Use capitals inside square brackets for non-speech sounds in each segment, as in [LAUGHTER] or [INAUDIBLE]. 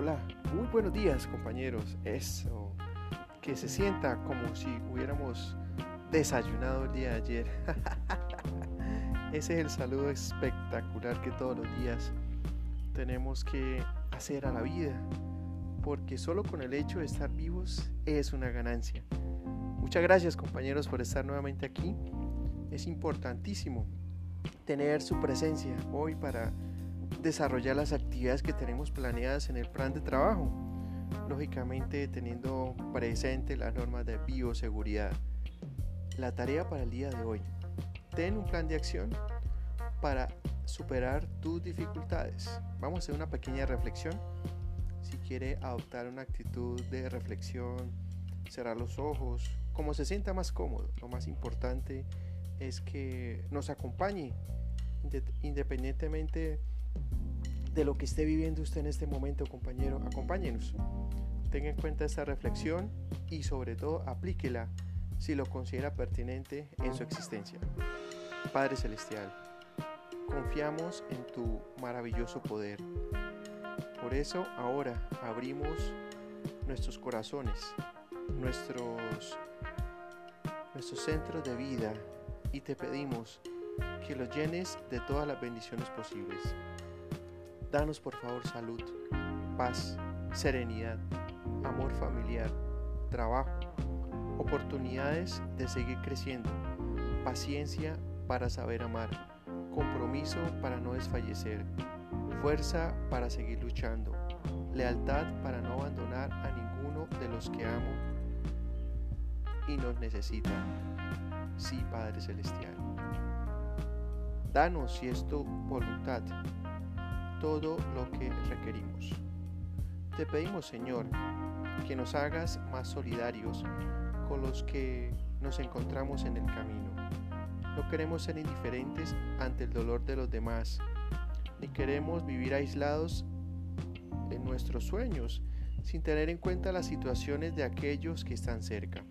Hola, muy buenos días compañeros. Eso, que se sienta como si hubiéramos desayunado el día de ayer. [LAUGHS] Ese es el saludo espectacular que todos los días tenemos que hacer a la vida, porque solo con el hecho de estar vivos es una ganancia. Muchas gracias compañeros por estar nuevamente aquí. Es importantísimo tener su presencia hoy para desarrollar las actividades que tenemos planeadas en el plan de trabajo, lógicamente teniendo presente las normas de bioseguridad. La tarea para el día de hoy, ten un plan de acción para superar tus dificultades. Vamos a hacer una pequeña reflexión. Si quiere adoptar una actitud de reflexión, cerrar los ojos, como se sienta más cómodo. Lo más importante es que nos acompañe independientemente de lo que esté viviendo usted en este momento, compañero, acompáñenos. Tenga en cuenta esta reflexión y sobre todo aplíquela si lo considera pertinente en su existencia. Padre Celestial, confiamos en tu maravilloso poder. Por eso ahora abrimos nuestros corazones, nuestros, nuestros centros de vida y te pedimos que los llenes de todas las bendiciones posibles. Danos por favor salud, paz, serenidad, amor familiar, trabajo, oportunidades de seguir creciendo, paciencia para saber amar, compromiso para no desfallecer, fuerza para seguir luchando, lealtad para no abandonar a ninguno de los que amo y nos necesitan. Sí, Padre Celestial. Danos, si es tu voluntad, todo lo que requerimos. Te pedimos, Señor, que nos hagas más solidarios con los que nos encontramos en el camino. No queremos ser indiferentes ante el dolor de los demás, ni queremos vivir aislados en nuestros sueños, sin tener en cuenta las situaciones de aquellos que están cerca.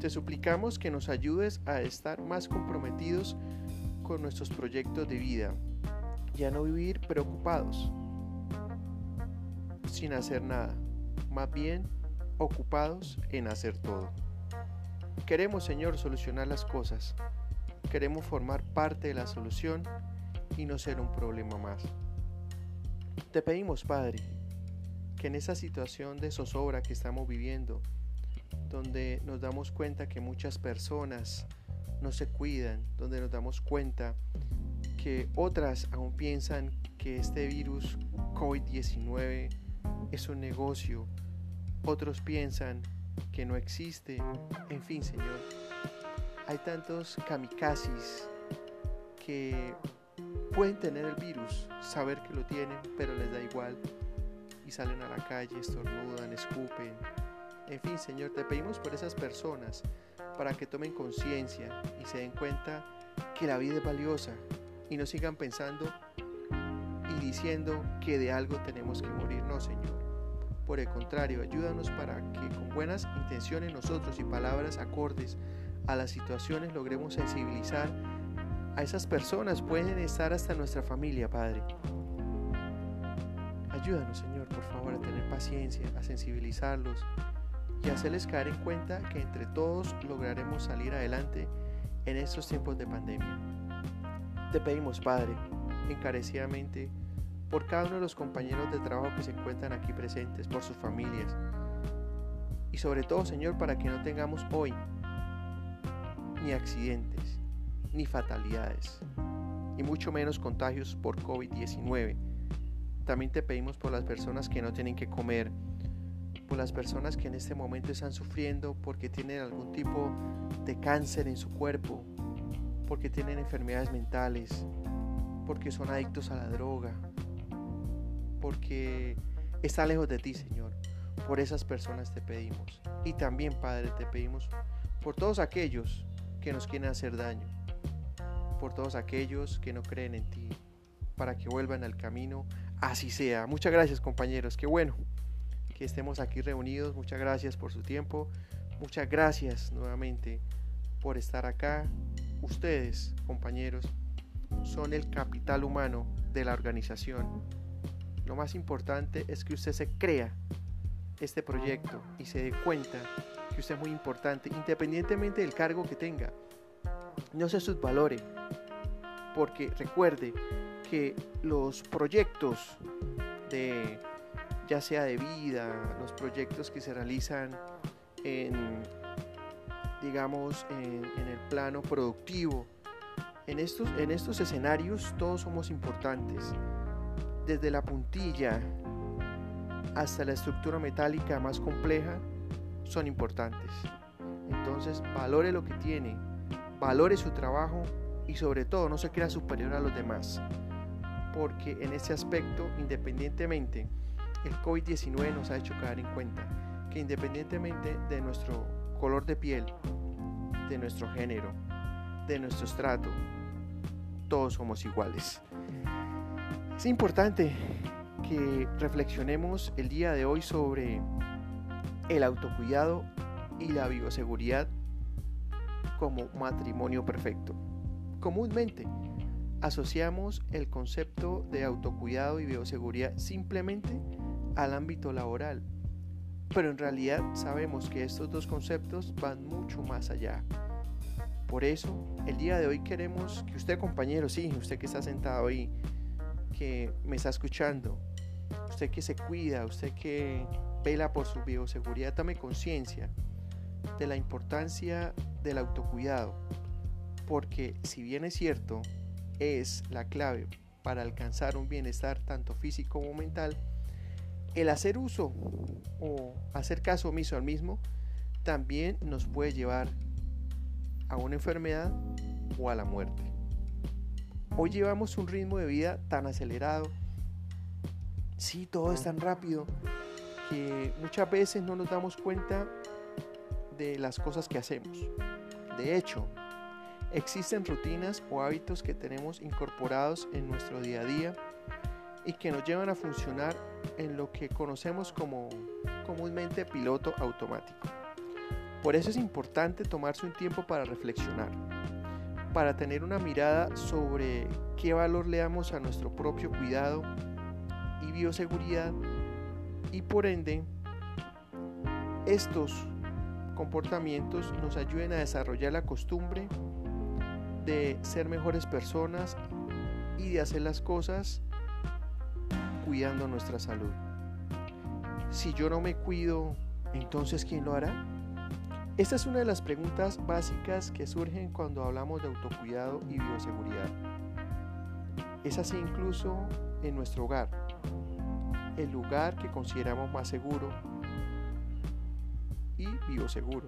Te suplicamos que nos ayudes a estar más comprometidos con nuestros proyectos de vida y a no vivir preocupados, sin hacer nada, más bien ocupados en hacer todo. Queremos, Señor, solucionar las cosas. Queremos formar parte de la solución y no ser un problema más. Te pedimos, Padre, que en esa situación de zozobra que estamos viviendo, donde nos damos cuenta que muchas personas no se cuidan, donde nos damos cuenta que otras aún piensan que este virus COVID-19 es un negocio, otros piensan que no existe, en fin, Señor. Hay tantos kamikazes que pueden tener el virus, saber que lo tienen, pero les da igual y salen a la calle, estornudan, escupen. En fin, Señor, te pedimos por esas personas para que tomen conciencia y se den cuenta que la vida es valiosa y no sigan pensando y diciendo que de algo tenemos que morir. No, Señor. Por el contrario, ayúdanos para que con buenas intenciones nosotros y palabras acordes a las situaciones logremos sensibilizar a esas personas. Pueden estar hasta nuestra familia, Padre. Ayúdanos, Señor, por favor, a tener paciencia, a sensibilizarlos y hacerles caer en cuenta que entre todos lograremos salir adelante en estos tiempos de pandemia. Te pedimos, Padre, encarecidamente, por cada uno de los compañeros de trabajo que se encuentran aquí presentes, por sus familias, y sobre todo, Señor, para que no tengamos hoy ni accidentes, ni fatalidades, y mucho menos contagios por COVID-19. También te pedimos por las personas que no tienen que comer, por las personas que en este momento están sufriendo porque tienen algún tipo de cáncer en su cuerpo, porque tienen enfermedades mentales, porque son adictos a la droga, porque están lejos de ti, Señor. Por esas personas te pedimos. Y también, Padre, te pedimos por todos aquellos que nos quieren hacer daño, por todos aquellos que no creen en ti, para que vuelvan al camino. Así sea. Muchas gracias, compañeros. Qué bueno que estemos aquí reunidos. Muchas gracias por su tiempo. Muchas gracias nuevamente por estar acá. Ustedes, compañeros, son el capital humano de la organización lo más importante es que usted se crea este proyecto y se dé cuenta que usted es muy importante, independientemente del cargo que tenga. No se subvalore, porque recuerde que los proyectos de ya sea de vida, los proyectos que se realizan en digamos en, el plano productivo, en estos, en estos escenarios todos somos importantes, desde la puntilla hasta la estructura metálica más compleja, son importantes. Entonces, valore lo que tiene, valore su trabajo y sobre todo no se crea superior a los demás. Porque en ese aspecto, independientemente, el COVID-19 nos ha hecho caer en cuenta que independientemente de nuestro color de piel, de nuestro género, de nuestro estrato, todos somos iguales. Es importante que reflexionemos el día de hoy sobre el autocuidado y la bioseguridad como matrimonio perfecto. Comúnmente asociamos el concepto de autocuidado y bioseguridad simplemente al ámbito laboral, pero en realidad sabemos que estos dos conceptos van mucho más allá. Por eso, el día de hoy queremos que usted, compañero, sí, usted que está sentado ahí, que me está escuchando, usted que se cuida, usted que vela por su bioseguridad, tome conciencia de la importancia del autocuidado, porque si bien es cierto, es la clave para alcanzar un bienestar tanto físico como mental, el hacer uso o hacer caso omiso al mismo también nos puede llevar a una enfermedad o a la muerte. Hoy llevamos un ritmo de vida tan acelerado, sí, todo es tan rápido, que muchas veces no nos damos cuenta de las cosas que hacemos. De hecho, existen rutinas o hábitos que tenemos incorporados en nuestro día a día y que nos llevan a funcionar en lo que conocemos como comúnmente piloto automático. Por eso es importante tomarse un tiempo para reflexionar, para tener una mirada sobre qué valor le damos a nuestro propio cuidado y bioseguridad y por ende estos comportamientos nos ayuden a desarrollar la costumbre de ser mejores personas y de hacer las cosas cuidando nuestra salud. Si yo no me cuido, entonces ¿quién lo hará? Esta es una de las preguntas básicas que surgen cuando hablamos de autocuidado y bioseguridad. Es así incluso en nuestro hogar, el lugar que consideramos más seguro y bioseguro.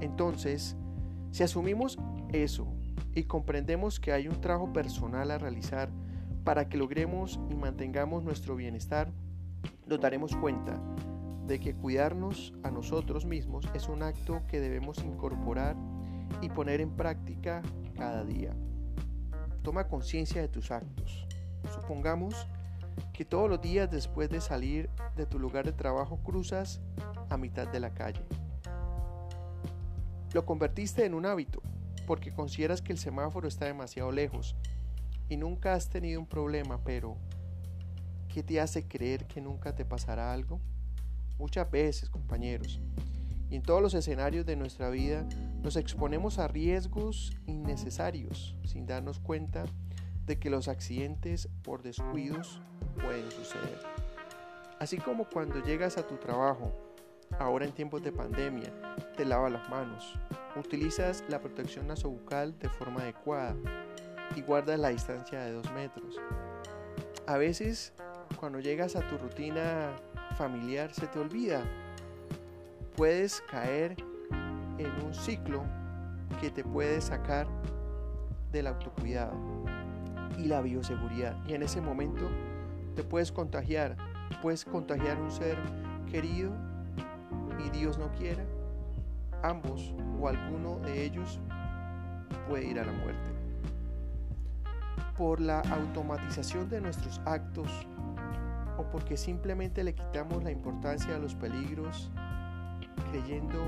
Entonces, si asumimos eso y comprendemos que hay un trabajo personal a realizar para que logremos y mantengamos nuestro bienestar, nos daremos cuenta de que cuidarnos a nosotros mismos es un acto que debemos incorporar y poner en práctica cada día. Toma conciencia de tus actos. Supongamos que todos los días después de salir de tu lugar de trabajo cruzas a mitad de la calle. Lo convertiste en un hábito porque consideras que el semáforo está demasiado lejos y nunca has tenido un problema, pero ¿qué te hace creer que nunca te pasará algo? Muchas veces, compañeros, y en todos los escenarios de nuestra vida nos exponemos a riesgos innecesarios sin darnos cuenta de que los accidentes por descuidos pueden suceder. Así como cuando llegas a tu trabajo, ahora en tiempos de pandemia, te lavas las manos, utilizas la protección nasobucal de forma adecuada y guardas la distancia de dos metros. A veces, cuando llegas a tu rutina familiar se te olvida. Puedes caer en un ciclo que te puede sacar del autocuidado y la bioseguridad. Y en ese momento te puedes contagiar. Puedes contagiar un ser querido y Dios no quiera. Ambos o alguno de ellos puede ir a la muerte. Por la automatización de nuestros actos o porque simplemente le quitamos la importancia a los peligros creyendo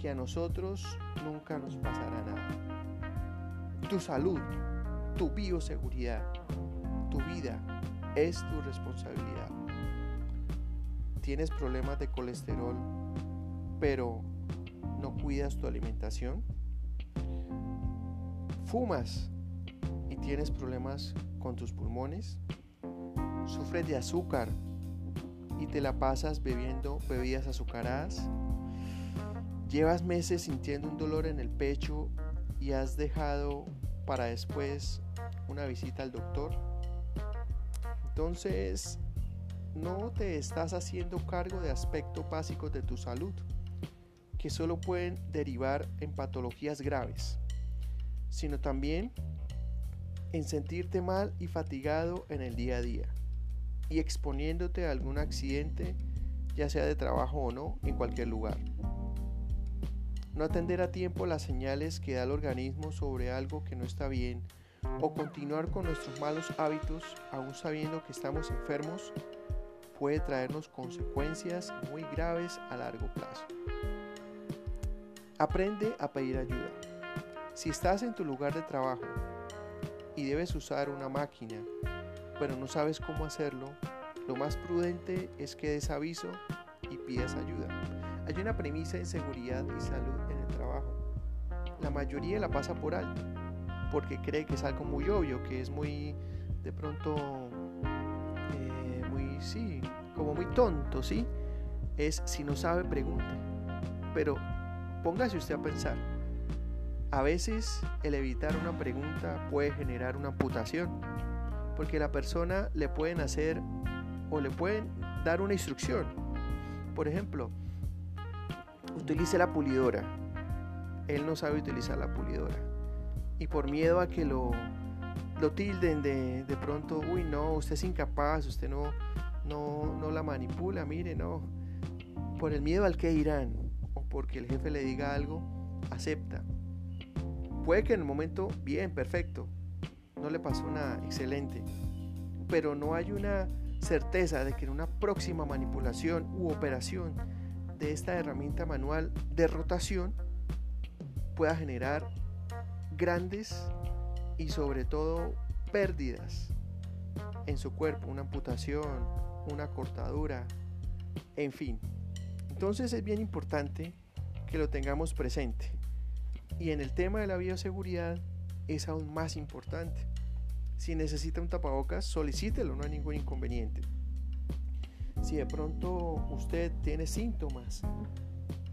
que a nosotros nunca nos pasará nada. Tu salud, tu bioseguridad, tu vida es tu responsabilidad. ¿Tienes problemas de colesterol, pero no cuidas tu alimentación? ¿Fumas tienes problemas con tus pulmones? ¿Sufres de azúcar y te la pasas bebiendo bebidas azucaradas? ¿Llevas meses sintiendo un dolor en el pecho y has dejado para después una visita al doctor? Entonces, no te estás haciendo cargo de aspectos básicos de tu salud que solo pueden derivar en patologías graves, sino también en sentirte mal y fatigado en el día a día y exponiéndote a algún accidente, ya sea de trabajo o no, en cualquier lugar. No atender a tiempo las señales que da el organismo sobre algo que no está bien o continuar con nuestros malos hábitos aún sabiendo que estamos enfermos puede traernos consecuencias muy graves a largo plazo. Aprende a pedir ayuda. Si estás en tu lugar de trabajo y debes usar una máquina, pero no sabes cómo hacerlo, lo más prudente es que des aviso y pidas ayuda. Hay una premisa en seguridad y salud en el trabajo. La mayoría la pasa por alto porque cree que es algo muy obvio, que es muy, de pronto, eh, muy, sí, como muy tonto, ¿sí? Es si no sabe, pregunte. Pero póngase usted a pensar. A veces el evitar una pregunta puede generar una amputación, porque la persona le pueden hacer o le pueden dar una instrucción. Por ejemplo, utilice la pulidora. Él no sabe utilizar la pulidora y por miedo a que lo, lo tilden de, de pronto, uy, no, usted es incapaz, usted no, no, no la manipula, mire, no. Por el miedo al que irán o porque el jefe le diga algo, acepta. Puede que en el momento, bien, perfecto, no le pasó nada, excelente, pero no hay una certeza de que en una próxima manipulación u operación de esta herramienta manual de rotación pueda generar grandes y sobre todo pérdidas en su cuerpo, una amputación, una cortadura, en fin. Entonces es bien importante que lo tengamos presente. Y en el tema de la bioseguridad es aún más importante. Si necesita un tapabocas, solicítelo, no hay ningún inconveniente. Si de pronto usted tiene síntomas,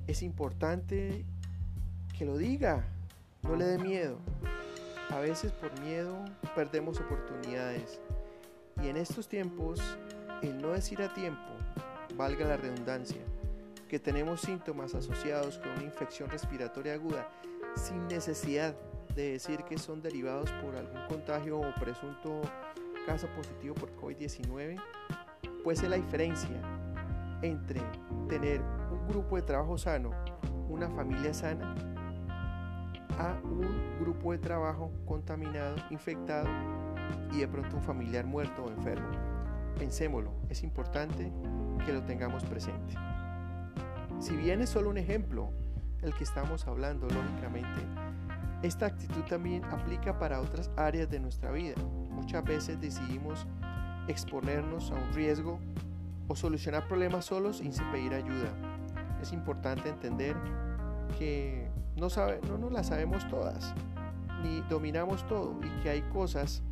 es importante que lo diga, no le dé miedo. A veces por miedo perdemos oportunidades. Y en estos tiempos, el no decir a tiempo, valga la redundancia, que tenemos síntomas asociados con una infección respiratoria aguda sin necesidad de decir que son derivados por algún contagio o presunto caso positivo por COVID-19, puede ser la diferencia entre tener un grupo de trabajo sano, una familia sana a un grupo de trabajo contaminado, infectado y de pronto un familiar muerto o enfermo. Pensémoslo, es importante que lo tengamos presente. Si bien es solo un ejemplo el que estamos hablando, lógicamente, esta actitud también aplica para otras áreas de nuestra vida. Muchas veces decidimos exponernos a un riesgo o solucionar problemas solos sin pedir ayuda. Es importante entender que no, sabe, no nos las sabemos todas, ni dominamos todo y que hay cosas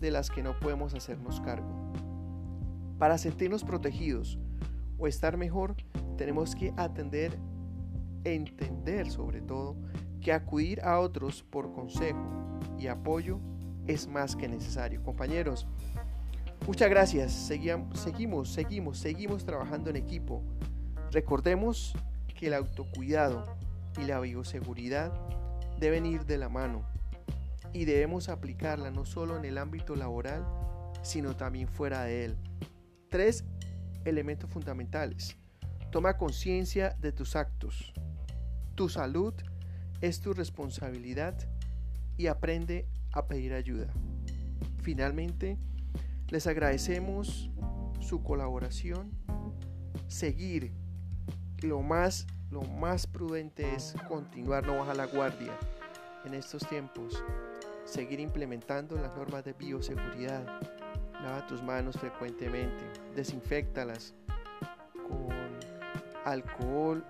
de las que no podemos hacernos cargo. Para sentirnos protegidos o estar mejor, tenemos que atender, entender sobre todo, que acudir a otros por consejo y apoyo es más que necesario. Compañeros, muchas gracias. seguimos, seguimos, seguimos trabajando en equipo. Recordemos que el autocuidado y la bioseguridad deben ir de la mano y debemos aplicarla no solo en el ámbito laboral, sino también fuera de él. Tres elementos fundamentales. Toma conciencia de tus actos. Tu salud es tu responsabilidad y aprende a pedir ayuda. Finalmente, les agradecemos su colaboración. Seguir lo más lo más prudente es continuar, no bajar la guardia en estos tiempos, seguir implementando las normas de bioseguridad Lava tus manos frecuentemente, desinfectalas con alcohol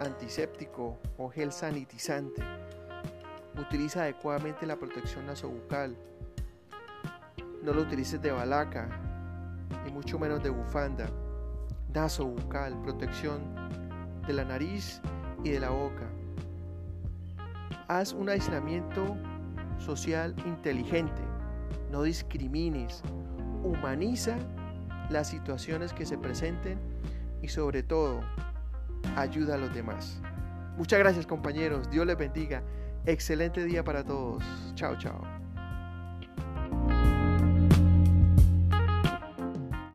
antiséptico o gel sanitizante. Utiliza adecuadamente la protección nasobucal. No lo utilices de balaca y mucho menos de bufanda. Nasobucal, protección de la nariz y de la boca. Haz un aislamiento social inteligente. No discrimines. Humaniza las situaciones que se presenten y sobre todo ayuda a los demás. Muchas gracias compañeros. Dios les bendiga. Excelente día para todos. Chao, chao.